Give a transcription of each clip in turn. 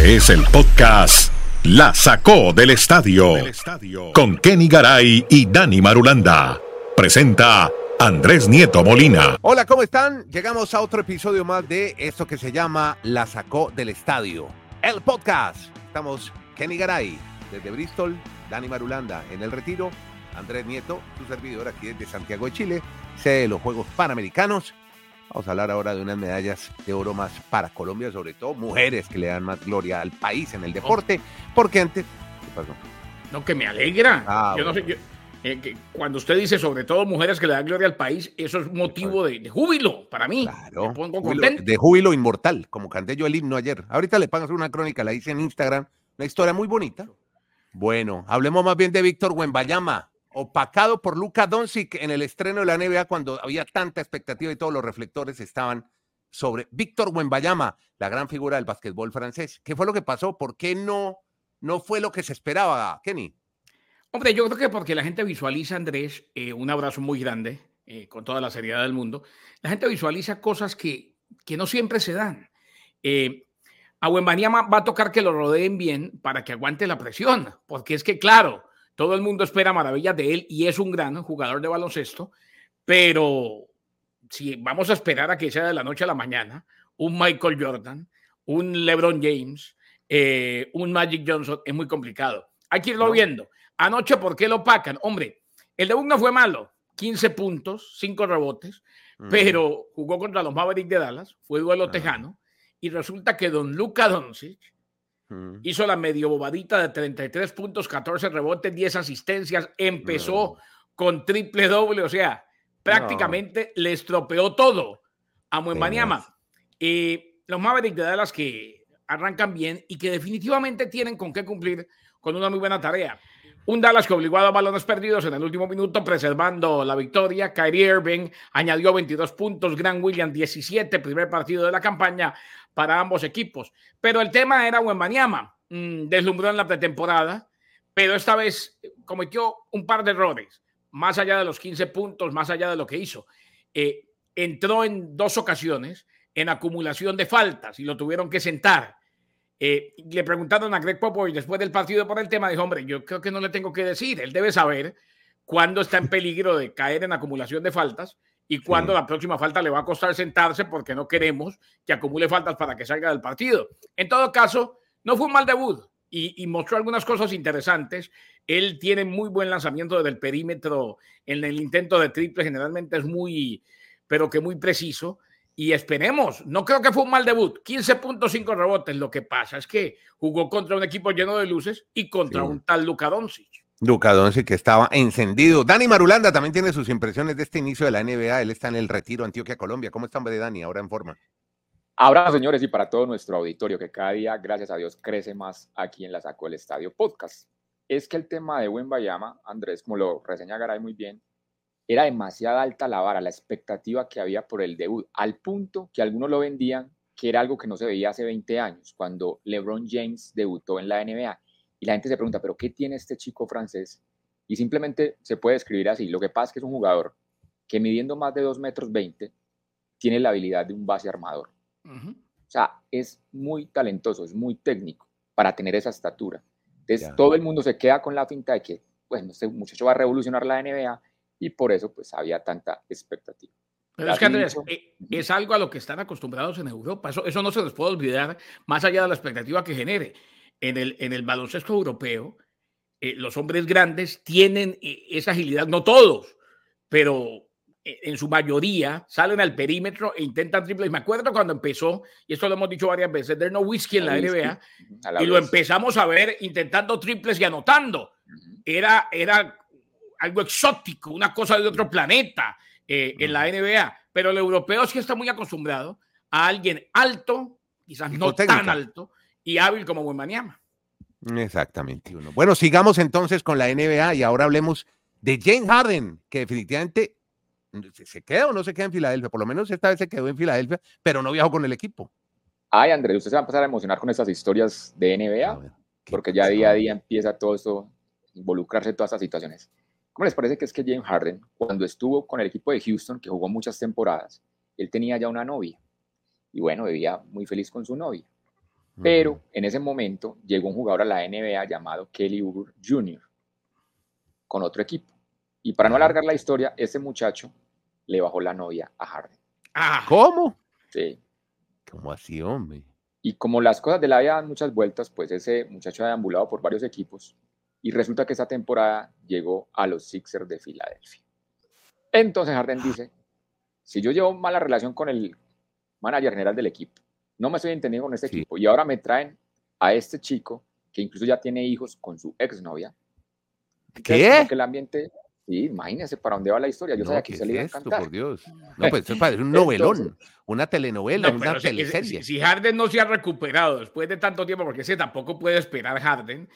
Este es el podcast La Sacó del Estadio con Kenny Garay y Dani Marulanda. Presenta Andrés Nieto Molina. Hola, ¿cómo están? Llegamos a otro episodio más de esto que se llama La Sacó del Estadio, el podcast. Estamos Kenny Garay desde Bristol, Dani Marulanda en el retiro, Andrés Nieto, su servidor aquí desde Santiago de Chile, sede de los Juegos Panamericanos Vamos a hablar ahora de unas medallas de oro más para Colombia, sobre todo mujeres que le dan más gloria al país en el deporte, porque antes... ¿Qué pasó? No, que me alegra. Ah, yo no sé, eh, cuando usted dice sobre todo mujeres que le dan gloria al país, eso es motivo de, júbilo para mí. Claro. de júbilo inmortal, como canté yo el himno ayer. Ahorita le pagas una crónica, la hice en Instagram, una historia muy bonita. Bueno, hablemos más bien de Víctor Wembayama opacado por Luka Doncic en el estreno de la NBA cuando había tanta expectativa y todos los reflectores estaban sobre Víctor Wembayama, la gran figura del básquetbol francés. ¿Qué fue lo que pasó? ¿Por qué no, no fue lo que se esperaba, Kenny? Hombre, yo creo que porque la gente visualiza, Andrés, eh, un abrazo muy grande, eh, con toda la seriedad del mundo, la gente visualiza cosas que, que no siempre se dan. Eh, a Wembanyama va a tocar que lo rodeen bien para que aguante la presión, porque es que, claro, todo el mundo espera maravillas de él y es un gran jugador de baloncesto, pero si vamos a esperar a que sea de la noche a la mañana, un Michael Jordan, un LeBron James, eh, un Magic Johnson, es muy complicado. Hay que irlo viendo. Anoche, ¿por qué lo pacan? Hombre, el de no fue malo, 15 puntos, 5 rebotes, pero jugó contra los Mavericks de Dallas, fue duelo tejano, y resulta que don Luca Doncic Hizo la medio bobadita de 33 puntos, 14 rebotes, 10 asistencias. Empezó con triple doble, o sea, prácticamente le estropeó todo a Muembaniama. Y los Mavericks de Dallas que arrancan bien y que definitivamente tienen con qué cumplir con una muy buena tarea. Un Dallas que obligó a balones perdidos en el último minuto, preservando la victoria. Kyrie Irving añadió 22 puntos, Grant Williams 17, primer partido de la campaña para ambos equipos. Pero el tema era Wembanyama, mm, deslumbró en la pretemporada, pero esta vez cometió un par de errores, más allá de los 15 puntos, más allá de lo que hizo. Eh, entró en dos ocasiones en acumulación de faltas y lo tuvieron que sentar. Eh, le preguntaron a Greg Popovich después del partido por el tema, dijo, hombre, yo creo que no le tengo que decir, él debe saber cuándo está en peligro de caer en acumulación de faltas y cuándo la próxima falta le va a costar sentarse porque no queremos que acumule faltas para que salga del partido. En todo caso, no fue un mal debut y, y mostró algunas cosas interesantes. Él tiene muy buen lanzamiento desde el perímetro en el intento de triple, generalmente es muy, pero que muy preciso y esperemos. No creo que fue un mal debut. 15.5 rebotes. Lo que pasa es que jugó contra un equipo lleno de luces y contra un tal Luka Doncic. Luka Doncic que estaba encendido. Dani Marulanda también tiene sus impresiones de este inicio de la NBA. Él está en el retiro Antioquia, Colombia. ¿Cómo está, hombre, Dani? Ahora en forma. Ahora, señores, y para todo nuestro auditorio que cada día, gracias a Dios, crece más aquí en la Saco del Estadio Podcast. Es que el tema de Buen Bayama, Andrés, como lo reseña Garay muy bien, era demasiada alta la vara, la expectativa que había por el debut, al punto que algunos lo vendían que era algo que no se veía hace 20 años, cuando LeBron James debutó en la NBA. Y la gente se pregunta, ¿pero qué tiene este chico francés? Y simplemente se puede describir así. Lo que pasa es que es un jugador que midiendo más de 2 metros 20, tiene la habilidad de un base armador. O sea, es muy talentoso, es muy técnico para tener esa estatura. Entonces, todo el mundo se queda con la finta de que, bueno, este muchacho va a revolucionar la NBA y por eso pues había tanta expectativa. Pero es que Andrés, eh, es algo a lo que están acostumbrados en Europa. Eso, eso no se les puede olvidar, más allá de la expectativa que genere. En el, en el baloncesto europeo, eh, los hombres grandes tienen eh, esa agilidad, no todos, pero en su mayoría salen al perímetro e intentan triples. Me acuerdo cuando empezó, y esto lo hemos dicho varias veces, There's no whisky en la NBA, y lo empezamos a ver intentando triples y anotando. Era, era algo exótico, una cosa de otro planeta eh, en la NBA. Pero el europeo sí está muy acostumbrado a alguien alto, quizás no tan alto, y hábil como Wembanyama. Exactamente. Bueno, sigamos entonces con la NBA y ahora hablemos de James Harden, que definitivamente se queda o no se queda en Filadelfia. Por lo menos esta vez se quedó en Filadelfia, pero no viajó con el equipo. Ay, Andrés, usted se va a empezar a emocionar con estas historias de NBA, porque ya día a día empieza todo esto, involucrarse en todas estas situaciones. ¿Cómo les parece que es que James Harden, cuando estuvo con el equipo de Houston, que jugó muchas temporadas, él tenía ya una novia? Y bueno, vivía muy feliz con su novia. Pero en ese momento llegó un jugador a la NBA llamado Kelly Oubre Jr. con otro equipo. Y para no alargar la historia, ese muchacho le bajó la novia a Harden. Ah. ¿Cómo? Sí. ¿Cómo así, hombre? Y como las cosas de la vida dan muchas vueltas, pues ese muchacho ha deambulado por varios equipos y resulta que esa temporada llegó a los Sixers de Filadelfia. Entonces Harden dice, si yo llevo mala relación con el manager general del equipo, no me estoy entendiendo con este equipo y ahora me traen a este chico que incluso ya tiene hijos con su exnovia. ¿Qué? Que el ambiente, sí, imagínese para dónde va la historia. Yo sabía que se le iba a encantar. por Dios. No, pues es un novelón, una telenovela, una teleserie. Si, Harden no se ha recuperado después de tanto tiempo, porque ese tampoco puede esperar Harden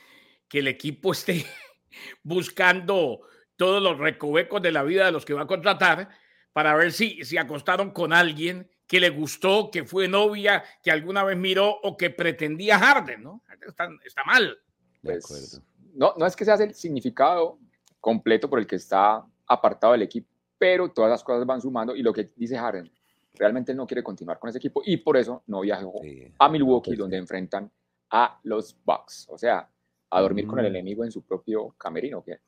que el equipo esté buscando todos los recovecos de la vida de los que va a contratar para ver si se acostaron con alguien que le gustó, que fue novia, que alguna vez miró o que pretendía Harden, ¿no? Está, está mal. Pues, no, no es que sea el significado completo por el que está apartado del equipo, pero todas las cosas van sumando y lo que dice Harden, realmente él no quiere continuar con ese equipo y por eso no viajó a Milwaukee, pues donde enfrentan a los Bucks. O sea, a dormir con el mm. enemigo en su propio camerino. ¿qué?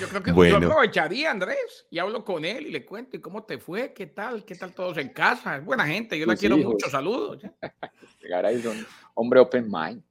yo creo que yo aprovecharía, Andrés, y hablo con él y le cuento, ¿y cómo te fue? ¿Qué tal? ¿Qué tal todos en casa? Es buena gente, yo la quiero mucho, saludos. Llegar ahí son hombre open mind.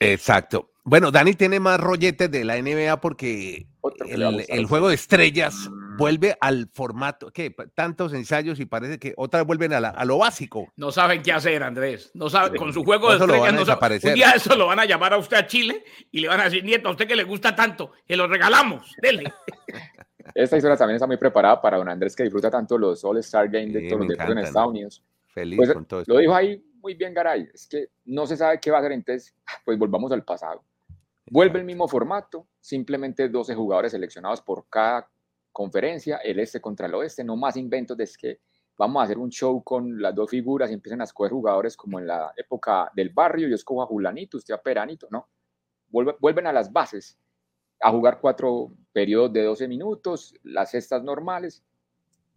Exacto. Bueno, Dani tiene más rolletes de la NBA porque el, juego de estrellas. Vuelve al formato, que tantos ensayos y parece que otras vuelven a, lo básico. No saben qué hacer, Andrés. No saben, con su juego de estrellas no saben. Un día eso lo van a llamar a usted a Chile y le van a decir, nieto, a usted que le gusta tanto, que lo regalamos, dele. Esta historia también está muy preparada para don Andrés que disfruta tanto los All-Star Games de todos los deportes en Estados Unidos. Feliz pues, con todo Lo dijo ahí muy bien Garay, es que no se sabe qué va a hacer, entonces pues volvamos al pasado Vuelve el mismo formato, simplemente 12 jugadores seleccionados por cada conferencia, el este contra el oeste, no más inventos de que vamos a hacer un show con las dos figuras y empiezan a escoger jugadores como en la época del barrio, yo escojo a Julanito, usted a Peranito, no. vuelven a las bases, a jugar cuatro periodos de 12 minutos, las cestas normales,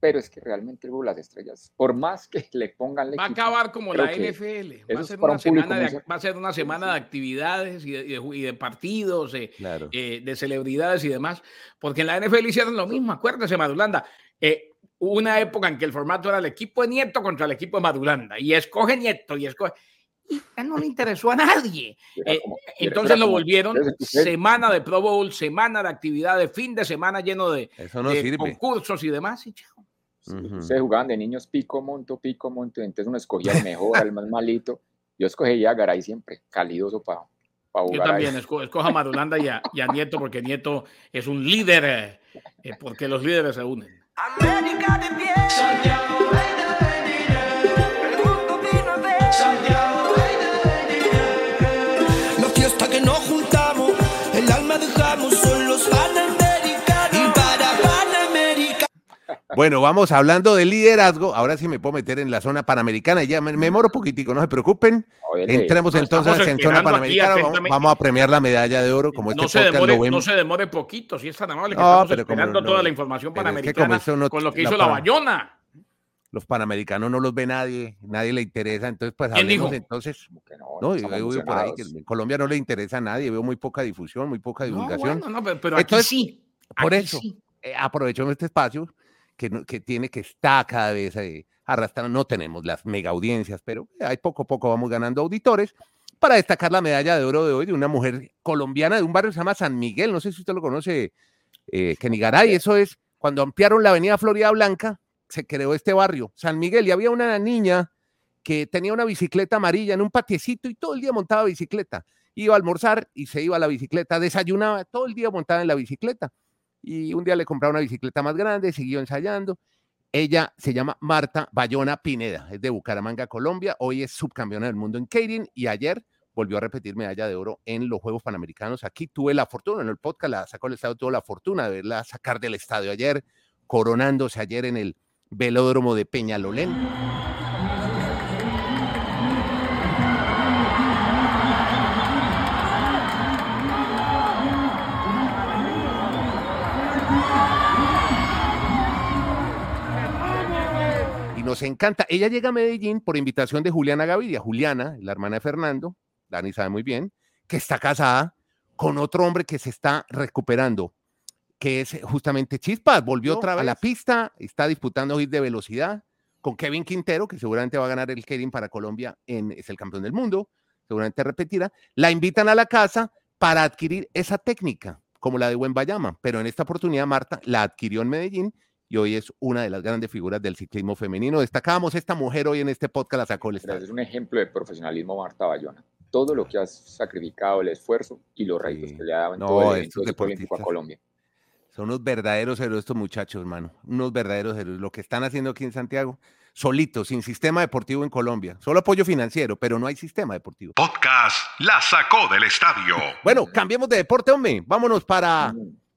pero es que realmente el las estrellas, por más que le pongan... Va a acabar como la NFL, va a, ser una semana de, va a ser una semana de actividades y de, partidos, eh, de celebridades y demás, porque en la NFL hicieron lo mismo, acuérdese, Madulanda, eh, una época en que el formato era el equipo de Nieto contra el equipo de Madulanda, y escoge Nieto, y escoge... Y no le interesó a nadie. Eh, entonces lo volvieron semana de Pro Bowl, semana de actividades, fin de semana lleno de, concursos y demás. Y chao. Ustedes jugaban de niños pico, monto, pico, monto, entonces uno escogía el mejor, el más malito. Yo escogía a Garay siempre, calidoso para jugar. Yo también escojo, a Madulanda y a, Nieto, porque Nieto es un líder, eh, eh, porque los líderes se unen. América de pie. Bueno, vamos hablando de liderazgo. Ahora sí me puedo meter en la zona panamericana. Ya me, moro poquitico, no se preocupen. Entremos entonces en zona panamericana. Vamos, a premiar la medalla de oro. Como este no, se demore, no se demore poquito, si es tan amable que estamos esperando toda la información panamericana con lo que hizo la, Bayona. Los panamericanos no los ve nadie, nadie le interesa. Entonces, pues hablemos entonces. No, yo por ahí que en Colombia no le interesa a nadie. Veo muy poca difusión, muy poca divulgación. No, no, pero, aquí sí. Por eso, eh, aprovecho este espacio que, tiene que estar cada vez eh, arrastrando. No tenemos las mega audiencias, pero hay poco a poco vamos ganando auditores para destacar la medalla de oro de hoy de una mujer colombiana de un barrio que se llama San Miguel. No sé si usted lo conoce, eh, Kenigaray. Eso es cuando ampliaron la avenida Florida Blanca, se creó este barrio, San Miguel, y había una niña que tenía una bicicleta amarilla en un patiecito y todo el día montaba bicicleta. Iba a almorzar y se iba a la bicicleta, desayunaba todo el día montada en la bicicleta y un día le compraron una bicicleta más grande, siguió ensayando. Ella se llama Marta Bayona Pineda, es de Bucaramanga, Colombia. Hoy es subcampeona del mundo en Keirin y ayer volvió a repetir medalla de oro en los Juegos Panamericanos. Aquí tuve la fortuna, en el podcast la sacó el estadio, tuve la fortuna de verla sacar del estadio ayer, coronándose ayer en el velódromo de Peñalolén. Nos encanta. Ella llega a Medellín por invitación de Juliana Gaviria. Juliana, la hermana de Fernando, Dani sabe muy bien, que está casada con otro hombre que se está recuperando, que es justamente Chispas. Volvió otra vez a la pista, está disputando hit de velocidad con Kevin Quintero, que seguramente va a ganar el Kevin para Colombia, en, es el campeón del mundo, seguramente repetirá. La invitan a la casa para adquirir esa técnica, como la de Buen Bayama, pero en esta oportunidad Marta la adquirió en Medellín y hoy es una de las grandes figuras del ciclismo femenino. Destacábamos esta mujer hoy en este podcast, la sacó el Es un ejemplo de profesionalismo, Marta Bayona. Todo lo que has sacrificado, el esfuerzo y los retos que le ha dado en todo el evento a Colombia. Son unos verdaderos héroes estos muchachos, hermano. Unos verdaderos héroes. Lo que están haciendo aquí en Santiago, solitos, sin sistema deportivo en Colombia. Solo apoyo financiero, pero no hay sistema deportivo. Podcast La sacó del estadio. Bueno, cambiemos de deporte, hombre. Vámonos para...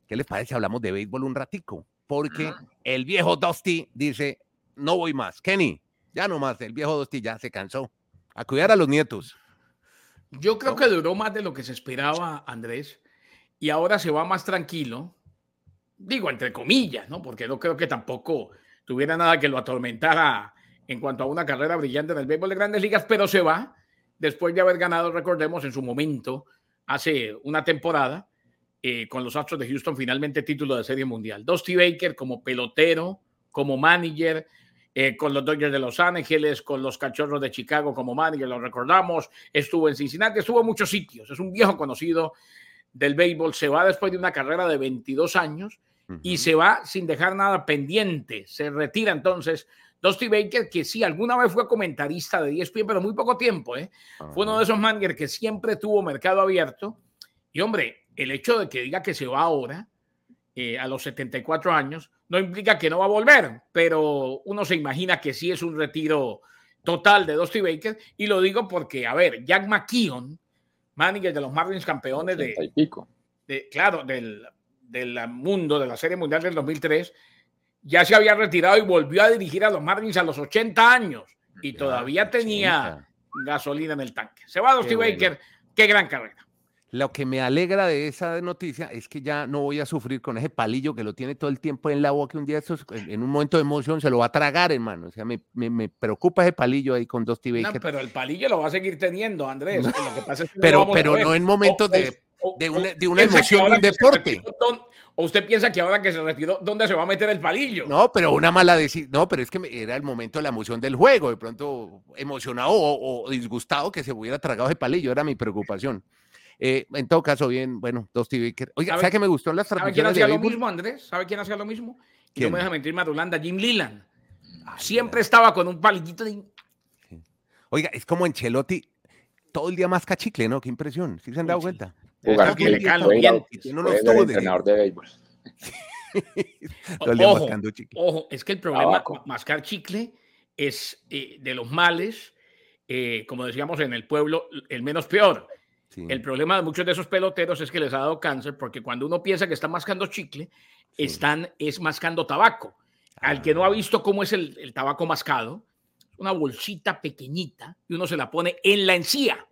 ¿Qué les parece? Hablamos de béisbol un ratico. Porque el viejo Dusty dice, no voy más. Kenny, ya no más. El viejo Dusty ya se cansó. A cuidar a los nietos. Yo creo que duró más de lo que se esperaba, Andrés. Y ahora se va más tranquilo digo entre comillas, ¿no? Porque no creo que tampoco tuviera nada que lo atormentara en cuanto a una carrera brillante en el béisbol de grandes ligas, pero se va después de haber ganado, recordemos, en su momento, hace una temporada, eh, con los Astros de Houston, finalmente título de Serie Mundial. Dusty Baker como pelotero, como manager, eh, con los Dodgers de Los Ángeles, con los Cachorros de Chicago como manager, lo recordamos, estuvo en Cincinnati, estuvo en muchos sitios, es un viejo conocido del béisbol, se va después de una carrera de 22 años y se va sin dejar nada pendiente. Se retira entonces Dusty Baker, que sí, alguna vez fue comentarista de ESPN, pero muy poco tiempo. ¿eh? Fue uno de esos managers que siempre tuvo mercado abierto. Y hombre, el hecho de que diga que se va ahora, eh, a los 74 años, no implica que no va a volver, pero uno se imagina que sí es un retiro total de Dusty Baker. Y lo digo porque, a ver, Jack McKeon, manager de los Marlins campeones de, de, claro, del del mundo, de la Serie Mundial del 2003, ya se había retirado y volvió a dirigir a los Marlins a los 80 años y todavía tenía gasolina en el tanque. Se va Dusty Baker, qué gran carrera. Lo que me alegra de esa noticia es que ya no voy a sufrir con ese palillo que lo tiene todo el tiempo en la boca. Un día en un momento de emoción se lo va a tragar, hermano. O sea, me, me, preocupa ese palillo ahí con Dusty Baker. No, pero el palillo lo va a seguir teniendo, Andrés. pero pero no en momentos de de una, de una emoción de un deporte. ¿O usted piensa que ahora que se retiró, dónde se va a meter el palillo? No, pero una mala decisión. No, pero es que era el momento de la emoción del juego. De pronto, emocionado o, disgustado que se hubiera tragado ese palillo, era mi preocupación. Eh, en todo caso, bien, bueno, dos TV. Oiga, ¿sabe que me gustó las ¿Sabe quién hacía lo mismo, Andrés? ¿Sabe quién hacía lo mismo? Y no me deja mentir, Madulanda, Jim Leland. Siempre estaba con un palillito de. Oiga, es como en Chelotti, todo el día más cachicle, ¿no? Qué impresión. ¿Sí se han dado cuenta? Jugar que le entrenador de béisbol. ojo, ojo, es que el problema con mascar chicle es eh, de los males, eh, como decíamos en el pueblo, el menos peor. El problema de muchos de esos peloteros es que les ha dado cáncer porque cuando uno piensa que está mascando chicle, están es mascando tabaco. Al que no ha ah. visto cómo es el, el tabaco mascado, una bolsita pequeñita y uno se la pone en la encía.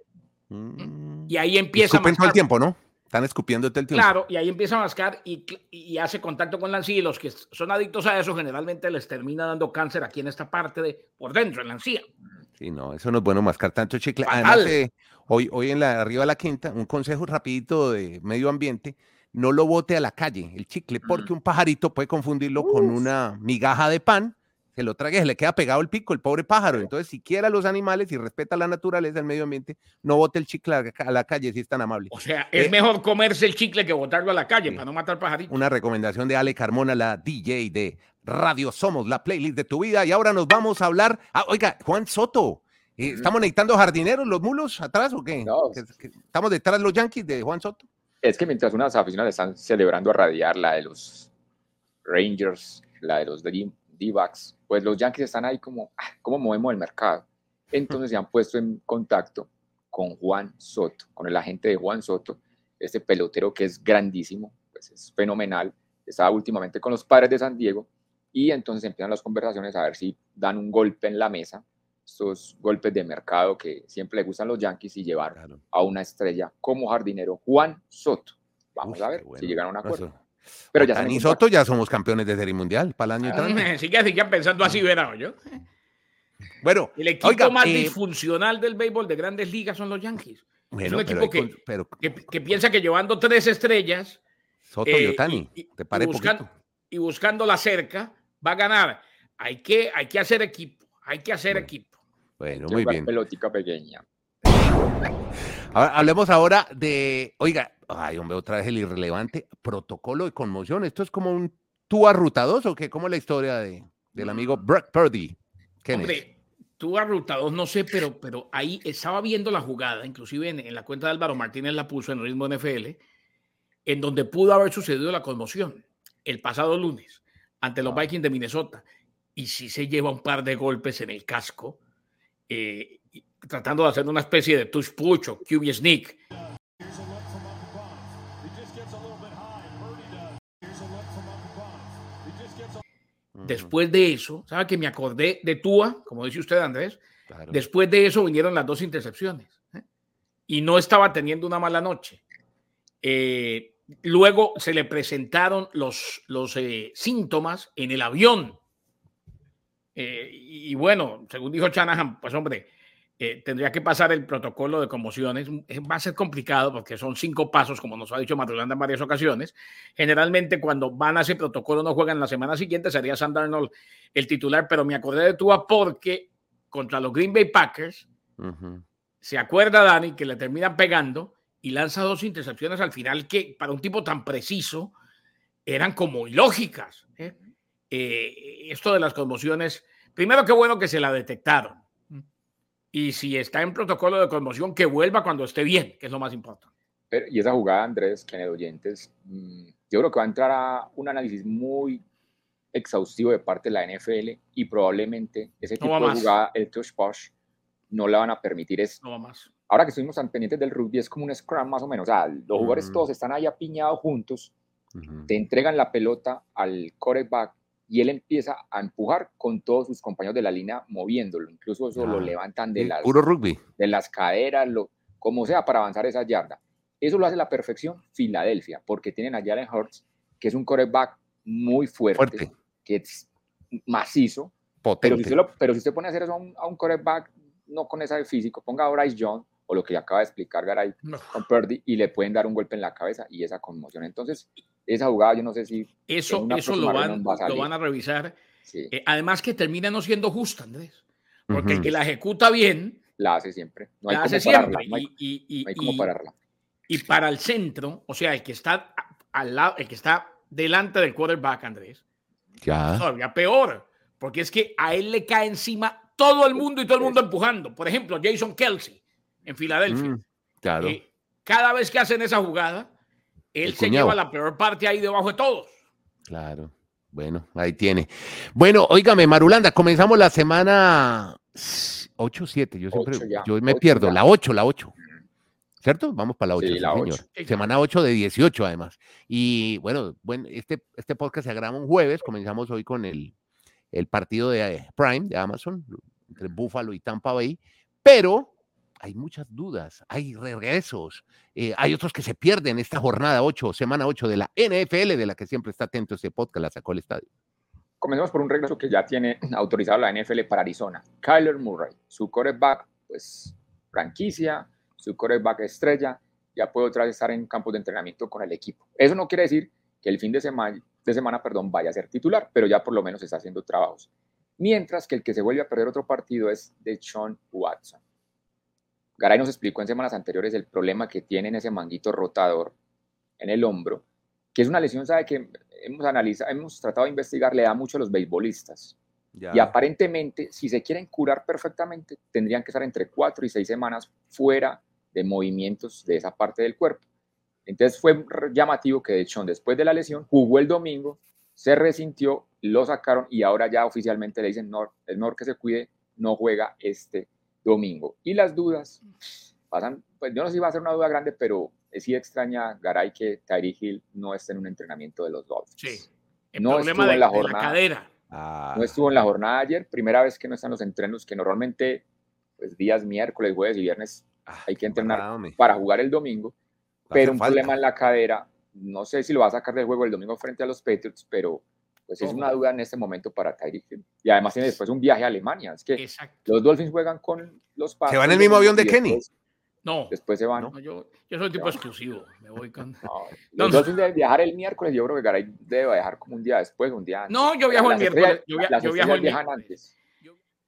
Mm. Y ahí empieza a mascar. todo el tiempo, ¿no? Están escupiendo todo el tiempo. Claro, y ahí empieza a mascar y, y, hace contacto con la encía y los que son adictos a eso generalmente les termina dando cáncer aquí en esta parte de por dentro, en la encía. Sí, no, eso no es bueno mascar tanto chicle. Además, eh, hoy, hoy en la arriba de la quinta, un consejo rapidito de medio ambiente, no lo bote a la calle, el chicle, porque un pajarito puede confundirlo con una migaja de pan se lo trague, se le queda pegado el pico, el pobre pájaro. Entonces, si quiere a los animales y respeta la naturaleza, el medio ambiente, no bote el chicle a la calle si es tan amable. O sea, es eh, mejor comerse el chicle que botarlo a la calle para no matar pajaritos. Una recomendación de Ale Carmona, la DJ de Radio Somos, la playlist de tu vida. Y ahora nos vamos a hablar. Ah, oiga, Juan Soto. Eh, ¿Estamos necesitando jardineros, los mulos atrás o qué? No. ¿Estamos detrás de los Yankees de Juan Soto? Es que mientras unas aficionadas están celebrando a radiar la de los Rangers, la de los D-backs, pues los Yankees están ahí como, ah, ¿cómo movemos el mercado? Entonces se han puesto en contacto con Juan Soto, con el agente de Juan Soto, este pelotero que es grandísimo, pues es fenomenal, estaba últimamente con los padres de San Diego y entonces empiezan las conversaciones a ver si dan un golpe en la mesa, estos golpes de mercado que siempre le gustan los Yankees y llevar a una estrella como jardinero Juan Soto. Vamos a ver si llegan a un acuerdo. Pero ya Soto ya somos campeones de Serie Mundial para el año ah, Sigue, sigue pensando así, verá yo. Bueno, el equipo más eh, disfuncional del béisbol de grandes ligas son los Yankees. es un equipo que, piensa que llevando tres estrellas Soto y eh, Otani, te parece buscando, y buscando la cerca, va a ganar. Hay que, hay que hacer equipo, hay que hacer equipo. Bueno, muy bien. Pelotica pequeña. hablemos ahora de, oiga, ay, hombre, otra vez el irrelevante protocolo de conmoción. Esto es como un tú arrutados o qué? ¿Cómo la historia de, del amigo Brett Purdy? Hombre, tú arrutados, no sé, pero, pero ahí estaba viendo la jugada, inclusive en, en, la cuenta de Álvaro Martínez la puso en ritmo NFL, en donde pudo haber sucedido la conmoción el pasado lunes ante los Vikings de Minnesota. Y si se lleva un par de golpes en el casco, eh, tratando de hacer una especie de touch push o QB sneak. Después de eso, ¿sabe que me acordé de Tua, como dice usted, Andrés? Después de eso vinieron las dos intercepciones. ¿eh? Y no estaba teniendo una mala noche. Eh, luego se le presentaron los, los síntomas en el avión eh, y bueno, según dijo Shanahan, pues hombre, eh, tendría que pasar el protocolo de conmociones. Va a ser complicado porque son cinco pasos, como nos ha dicho Madrulanda en varias ocasiones. Generalmente, cuando van a ese protocolo, no juegan la semana siguiente, sería Sam Darnold el titular. Pero me acordé de Tua porque contra los Green Bay Packers, se acuerda Dani que le terminan pegando y lanza dos intercepciones al final que para un tipo tan preciso eran como ilógicas. ¿eh? Eh, esto de las conmociones, primero qué bueno que se la detectaron. Y si está en protocolo de conmoción, que vuelva cuando esté bien, que es lo más importante. Pero, y esa jugada, Andrés, que en el oyentes, mm, yo creo que va a entrar a un análisis muy exhaustivo de parte de la NFL y probablemente ese tipo de jugada, el touch push, no la van a permitir. Es, no va más. Ahora que estuvimos tan pendientes del rugby, es como un scrum más o menos. O sea, los jugadores todos están ahí apiñados juntos, te entregan la pelota al quarterback y él empieza a empujar con todos sus compañeros de la línea moviéndolo, incluso eso lo levantan de las, rugby. de las caderas, lo, como sea, para avanzar esa yarda. Eso lo hace la perfección Filadelfia, porque tienen a Jalen Hurts, que es un quarterback muy fuerte, que es macizo, pero si, usted pero si usted pone a hacer eso a un, a un quarterback no con esa de físico, ponga a Bryce Young o lo que acaba de explicar Garay con Purdy y le pueden dar un golpe en la cabeza y esa conmoción. Entonces, esa jugada yo no sé si... Eso, eso lo, van, lo van a revisar. Eh, además que termina no siendo justa, Andrés. Porque el que la ejecuta bien... La hace siempre. No hay la hace siempre. y, y, pararla. Y para el centro, o sea, el que está al lado, el que está delante del quarterback, Andrés, ya. todavía peor. Porque es que a él le cae encima todo el mundo y todo el mundo empujando. Por ejemplo, Jason Kelsey en Filadelfia. Mm, claro. Eh, cada vez que hacen esa jugada, él se lleva la peor parte ahí debajo de todos. Claro. Bueno, ahí tiene. Bueno, óigame, Marulanda, comenzamos la semana 8 7. Yo siempre yo me pierdo. La 8, la 8. ¿Cierto? Vamos para la 8, señor. Semana 8 de 18, además. Y bueno, bueno este, este podcast se graba un jueves. Comenzamos hoy con el, el partido de eh, Prime de Amazon, entre Buffalo y Tampa Bay. Pero hay muchas dudas, hay regresos, eh, hay otros que se pierden esta jornada 8, semana 8 de la NFL, de la que siempre está atento este podcast, la sacó el estadio. Comencemos por un regreso que ya tiene autorizado la NFL para Arizona. Kyler Murray, su quarterback, pues franquicia, su quarterback estrella, ya puede otra vez estar en campos de entrenamiento con el equipo. Eso no quiere decir que el fin de semana, de semana perdón, vaya a ser titular, pero ya por lo menos está haciendo trabajos. Mientras que el que se vuelve a perder otro partido es de Sean Watson. Garay nos explicó en semanas anteriores el problema que tiene en ese manguito rotador en el hombro, que es una lesión, sabe que hemos analizado, hemos tratado de investigar, le da mucho a los beisbolistas. Y aparentemente, si se quieren curar perfectamente, tendrían que estar entre cuatro y seis semanas fuera de movimientos de esa parte del cuerpo. Entonces fue llamativo que de hecho después de la lesión jugó el domingo, se resintió, lo sacaron y ahora ya oficialmente le dicen, no, es mejor que se cuide, no juega este domingo. Y las dudas pasan, pues yo no sé si va a ser una duda grande, pero sí extraña Garay que Tyree Hill no esté en un entrenamiento de los Dolphins. Sí. no estuvo en la jornada. cadera. No estuvo en la jornada ayer, primera vez que no están los entrenos, que normalmente pues días miércoles, jueves y viernes ah, hay que entrenar para jugar el domingo, pero un problema en la cadera, no sé si lo va a sacar del juego el domingo frente a los Patriots, pero pues es una duda en este momento para Tyreek. Y además tiene después un viaje a Alemania. Es que Exacto. los Dolphins juegan con los Pats. ¿Se va en el mismo avión de Kenny? no. Después se van. No, yo, yo, soy tipo exclusivo. Me voy con... los Dolphins deben viajar el miércoles. Yo creo que Garay debe viajar como un día después, un día antes. No, yo viajo el miércoles. Yo, yo viajo el miércoles. antes.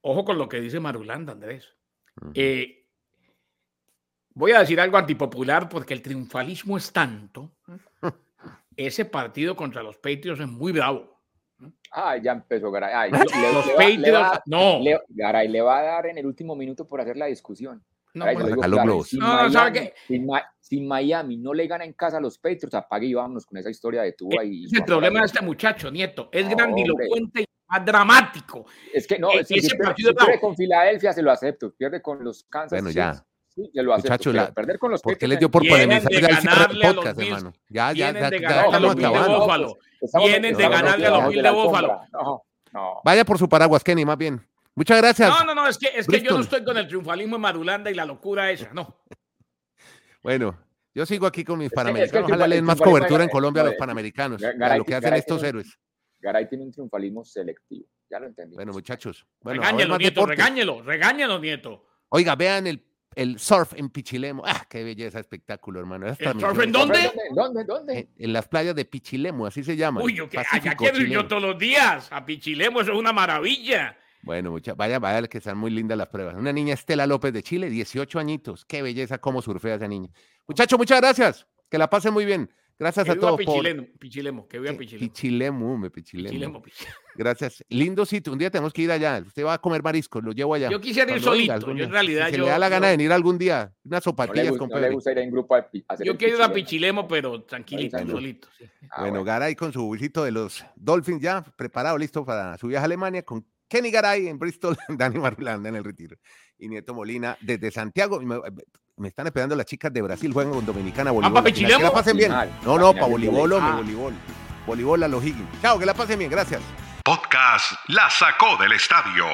Ojo con lo que dice Marulanda, Andrés. eh, voy a decir algo antipopular porque el triunfalismo es tanto. Ese partido contra los Patriots es muy bravo. Ah, ya empezó Garay. los Patriots, no. Garay le va a dar en el último minuto por hacer la discusión. No, si, Miami, si, Miami, no le gana en casa a los Patriots, apague y vámonos con esa historia de Tua. Y, es el problema de este muchacho, Nieto. Es grandilocuente y más dramático. Es que no, e, si, ese partido pierde con Filadelfia, se lo acepto. Pierde con los Kansas. Bueno, ya. Sí, se lo acepto. la, perder con los ¿Por qué les dio por polemizar podcast, hermano? Ya, ya, ya, ya estamos acabando. Vienen de ganarle a los Bills de. No, no. Vaya por su paraguas, Kenny, más bien. Muchas gracias. No, no, no, es que, es que yo no estoy con el triunfalismo Marulanda y la locura esa, no. bueno, yo sigo aquí con mis panamericanos. Ojalá le den más cobertura en Colombia a los panamericanos, a lo que hacen estos héroes. Garay tiene un triunfalismo selectivo, ya lo entendí. Bueno, muchachos. Bueno, regáñelo, Nieto, regáñelo, regáñelo, Nieto. Oiga, vean el, el surf en Pichilemo. ¡Ah, qué belleza, espectáculo, hermano! ¿El surf en dónde? ¿Dónde? ¿Dónde? En, en, las playas de Pichilemo, así se llama. Uy, yo que allá quiero ir yo todos los días. A Pichilemo, eso es una maravilla. Bueno, mucha, vaya, vaya, que están muy lindas las pruebas. Una niña Estela López de Chile, 18 añitos. Qué belleza cómo surfea esa niña. Muchacho, muchas gracias. Que la pasen muy bien. Gracias a todos. Pichilemo, por... Pichilemo, que vean Pichilemo. Pichilemo, me Pichilemo. Gracias. Lindo sitio. Un día tenemos que ir allá. Usted va a comer mariscos, lo llevo allá. Yo quisiera ir solito. yo en realidad. Si yo, le da la gana de venir algún día. Unas sopatillas no con no le gusta ir en grupo a Yo quiero ir a Pichilemo, pero tranquilito, solito. Ah, bueno, Garay con su visito de los Dolphins ya preparado, listo para su viaje a Alemania con Kenny Garay en Bristol, Dani Marulanda en el retiro y Nieto Molina desde Santiago. Me, están esperando las chicas de Brasil, juegan con Dominicana, voleibol. Ah, que la pasen bien. No, no, para voleibol, hombre, voleibol. Voleibol a los Higgins. Chao, que la pasen bien, gracias. Podcast La Sacó del Estadio